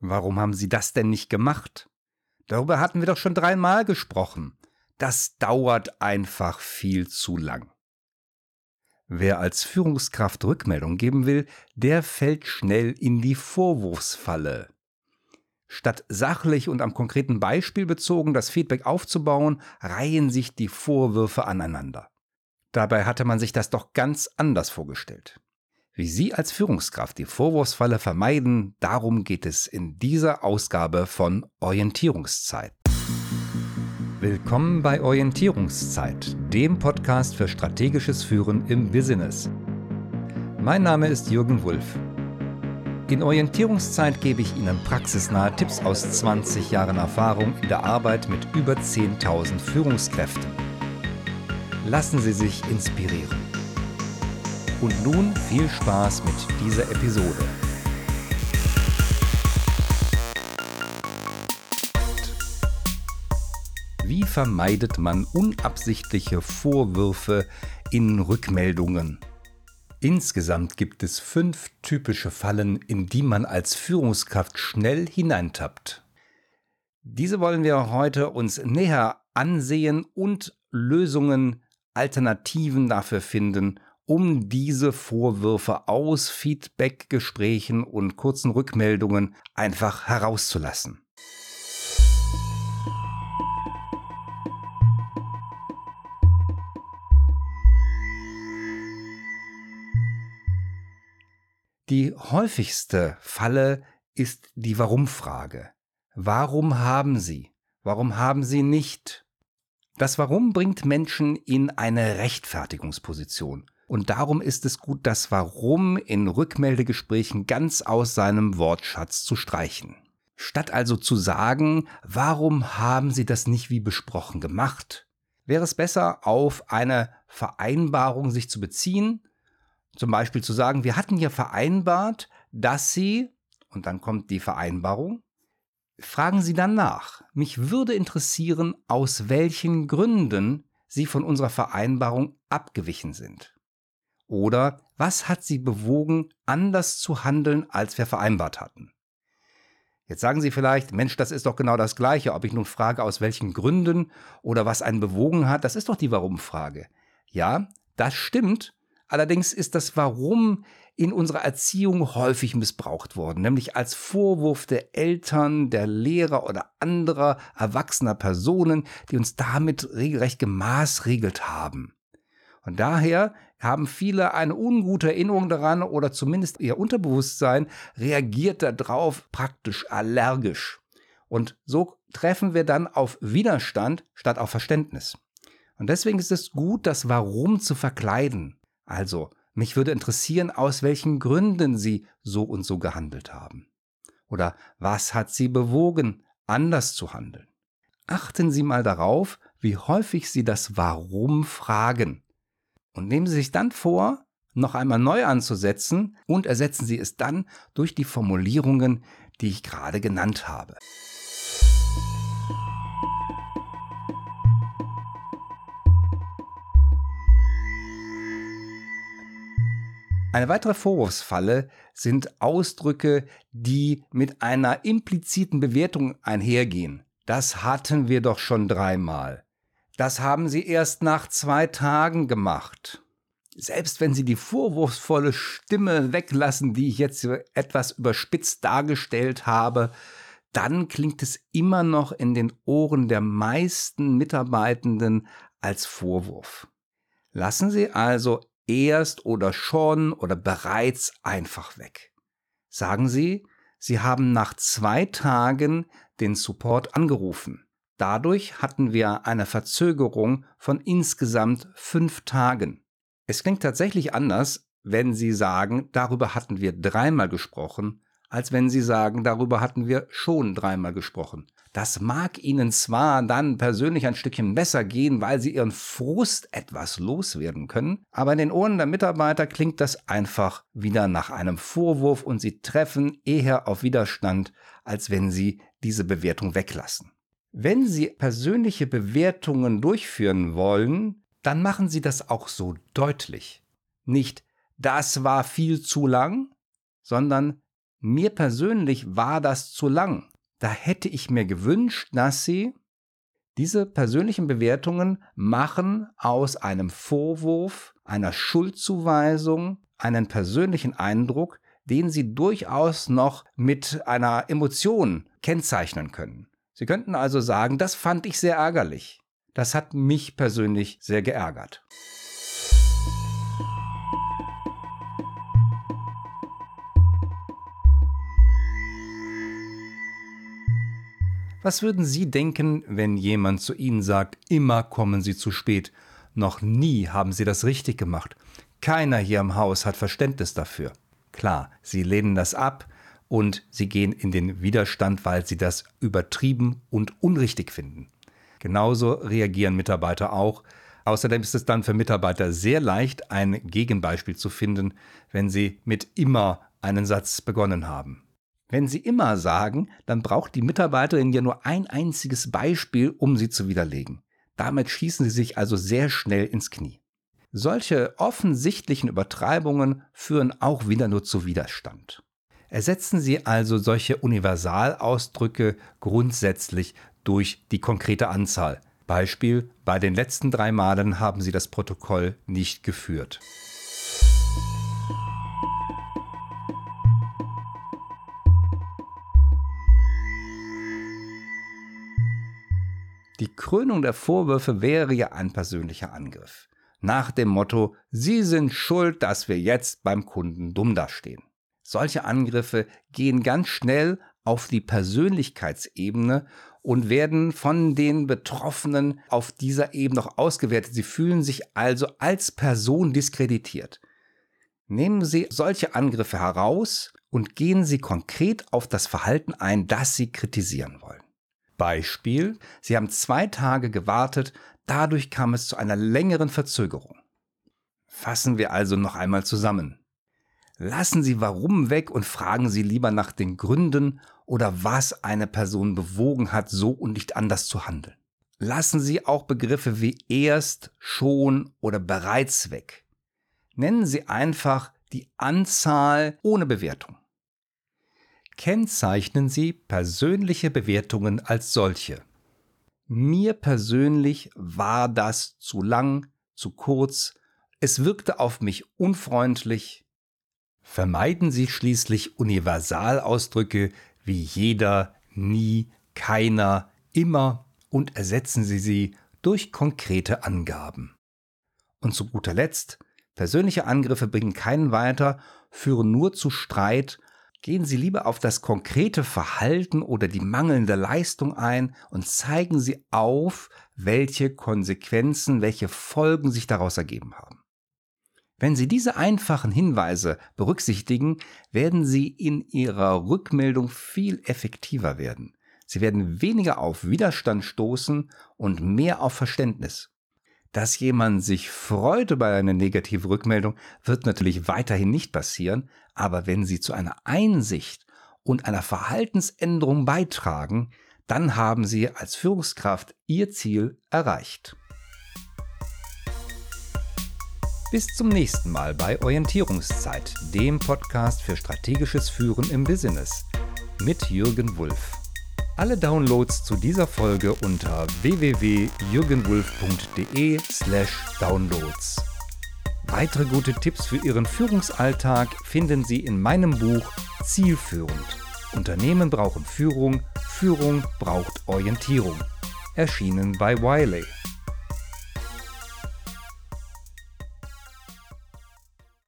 Warum haben Sie das denn nicht gemacht? Darüber hatten wir doch schon dreimal gesprochen. Das dauert einfach viel zu lang. Wer als Führungskraft Rückmeldung geben will, der fällt schnell in die Vorwurfsfalle. Statt sachlich und am konkreten Beispiel bezogen das Feedback aufzubauen, reihen sich die Vorwürfe aneinander. Dabei hatte man sich das doch ganz anders vorgestellt. Wie Sie als Führungskraft die Vorwurfsfalle vermeiden, darum geht es in dieser Ausgabe von Orientierungszeit. Willkommen bei Orientierungszeit, dem Podcast für strategisches Führen im Business. Mein Name ist Jürgen Wulff. In Orientierungszeit gebe ich Ihnen praxisnahe Tipps aus 20 Jahren Erfahrung in der Arbeit mit über 10.000 Führungskräften. Lassen Sie sich inspirieren. Und nun viel Spaß mit dieser Episode. Wie vermeidet man unabsichtliche Vorwürfe in Rückmeldungen? Insgesamt gibt es fünf typische Fallen, in die man als Führungskraft schnell hineintappt. Diese wollen wir heute uns näher ansehen und Lösungen Alternativen dafür finden, um diese Vorwürfe aus Feedback-Gesprächen und kurzen Rückmeldungen einfach herauszulassen. Die häufigste Falle ist die Warum-Frage. Warum haben Sie? Warum haben Sie nicht? Das Warum bringt Menschen in eine Rechtfertigungsposition. Und darum ist es gut, das Warum in Rückmeldegesprächen ganz aus seinem Wortschatz zu streichen. Statt also zu sagen, warum haben Sie das nicht wie besprochen gemacht, wäre es besser, auf eine Vereinbarung sich zu beziehen, zum Beispiel zu sagen, wir hatten ja vereinbart, dass Sie, und dann kommt die Vereinbarung, Fragen Sie dann nach. Mich würde interessieren, aus welchen Gründen Sie von unserer Vereinbarung abgewichen sind. Oder was hat Sie bewogen, anders zu handeln, als wir vereinbart hatten? Jetzt sagen Sie vielleicht, Mensch, das ist doch genau das Gleiche, ob ich nun frage, aus welchen Gründen oder was einen bewogen hat, das ist doch die Warum-Frage. Ja, das stimmt, allerdings ist das Warum in unserer Erziehung häufig missbraucht worden, nämlich als Vorwurf der Eltern, der Lehrer oder anderer erwachsener Personen, die uns damit regelrecht gemaßregelt haben. Und daher haben viele eine ungute Erinnerung daran oder zumindest ihr Unterbewusstsein reagiert darauf praktisch allergisch. Und so treffen wir dann auf Widerstand statt auf Verständnis. Und deswegen ist es gut, das Warum zu verkleiden. Also, mich würde interessieren, aus welchen Gründen Sie so und so gehandelt haben. Oder was hat Sie bewogen, anders zu handeln? Achten Sie mal darauf, wie häufig Sie das Warum fragen. Und nehmen Sie sich dann vor, noch einmal neu anzusetzen und ersetzen Sie es dann durch die Formulierungen, die ich gerade genannt habe. Eine weitere Vorwurfsfalle sind Ausdrücke, die mit einer impliziten Bewertung einhergehen. Das hatten wir doch schon dreimal. Das haben Sie erst nach zwei Tagen gemacht. Selbst wenn Sie die vorwurfsvolle Stimme weglassen, die ich jetzt etwas überspitzt dargestellt habe, dann klingt es immer noch in den Ohren der meisten Mitarbeitenden als Vorwurf. Lassen Sie also erst oder schon oder bereits einfach weg. Sagen Sie, Sie haben nach zwei Tagen den Support angerufen. Dadurch hatten wir eine Verzögerung von insgesamt fünf Tagen. Es klingt tatsächlich anders, wenn Sie sagen, darüber hatten wir dreimal gesprochen, als wenn Sie sagen, darüber hatten wir schon dreimal gesprochen. Das mag Ihnen zwar dann persönlich ein Stückchen besser gehen, weil Sie Ihren Frust etwas loswerden können, aber in den Ohren der Mitarbeiter klingt das einfach wieder nach einem Vorwurf und Sie treffen eher auf Widerstand, als wenn Sie diese Bewertung weglassen. Wenn Sie persönliche Bewertungen durchführen wollen, dann machen Sie das auch so deutlich. Nicht, das war viel zu lang, sondern Mir persönlich war das zu lang. Da hätte ich mir gewünscht, dass Sie diese persönlichen Bewertungen machen aus einem Vorwurf, einer Schuldzuweisung, einen persönlichen Eindruck, den Sie durchaus noch mit einer Emotion kennzeichnen können. Sie könnten also sagen, das fand ich sehr ärgerlich. Das hat mich persönlich sehr geärgert. Was würden Sie denken, wenn jemand zu Ihnen sagt, immer kommen Sie zu spät, noch nie haben Sie das richtig gemacht, keiner hier im Haus hat Verständnis dafür. Klar, Sie lehnen das ab und Sie gehen in den Widerstand, weil Sie das übertrieben und unrichtig finden. Genauso reagieren Mitarbeiter auch. Außerdem ist es dann für Mitarbeiter sehr leicht, ein Gegenbeispiel zu finden, wenn sie mit immer einen Satz begonnen haben. Wenn Sie immer sagen, dann braucht die Mitarbeiterin ja nur ein einziges Beispiel, um sie zu widerlegen. Damit schießen Sie sich also sehr schnell ins Knie. Solche offensichtlichen Übertreibungen führen auch wieder nur zu Widerstand. Ersetzen Sie also solche Universalausdrücke grundsätzlich durch die konkrete Anzahl. Beispiel, bei den letzten drei Malen haben Sie das Protokoll nicht geführt. Die Krönung der Vorwürfe wäre ja ein persönlicher Angriff. Nach dem Motto, Sie sind schuld, dass wir jetzt beim Kunden dumm dastehen. Solche Angriffe gehen ganz schnell auf die Persönlichkeitsebene und werden von den Betroffenen auf dieser Ebene noch ausgewertet. Sie fühlen sich also als Person diskreditiert. Nehmen Sie solche Angriffe heraus und gehen Sie konkret auf das Verhalten ein, das Sie kritisieren wollen. Beispiel, Sie haben zwei Tage gewartet, dadurch kam es zu einer längeren Verzögerung. Fassen wir also noch einmal zusammen. Lassen Sie warum weg und fragen Sie lieber nach den Gründen oder was eine Person bewogen hat, so und nicht anders zu handeln. Lassen Sie auch Begriffe wie erst, schon oder bereits weg. Nennen Sie einfach die Anzahl ohne Bewertung kennzeichnen Sie persönliche Bewertungen als solche. Mir persönlich war das zu lang, zu kurz, es wirkte auf mich unfreundlich. Vermeiden Sie schließlich Universalausdrücke wie jeder, nie, keiner, immer und ersetzen Sie sie durch konkrete Angaben. Und zu guter Letzt, persönliche Angriffe bringen keinen weiter, führen nur zu Streit Gehen Sie lieber auf das konkrete Verhalten oder die mangelnde Leistung ein und zeigen Sie auf, welche Konsequenzen, welche Folgen sich daraus ergeben haben. Wenn Sie diese einfachen Hinweise berücksichtigen, werden Sie in Ihrer Rückmeldung viel effektiver werden. Sie werden weniger auf Widerstand stoßen und mehr auf Verständnis. Dass jemand sich freut über eine negative Rückmeldung, wird natürlich weiterhin nicht passieren, aber wenn Sie zu einer Einsicht und einer Verhaltensänderung beitragen, dann haben Sie als Führungskraft Ihr Ziel erreicht. Bis zum nächsten Mal bei Orientierungszeit, dem Podcast für strategisches Führen im Business mit Jürgen Wulff. Alle Downloads zu dieser Folge unter www.jürgenwulf.de/downloads. Weitere gute Tipps für Ihren Führungsalltag finden Sie in meinem Buch Zielführend. Unternehmen brauchen Führung, Führung braucht Orientierung. Erschienen bei Wiley.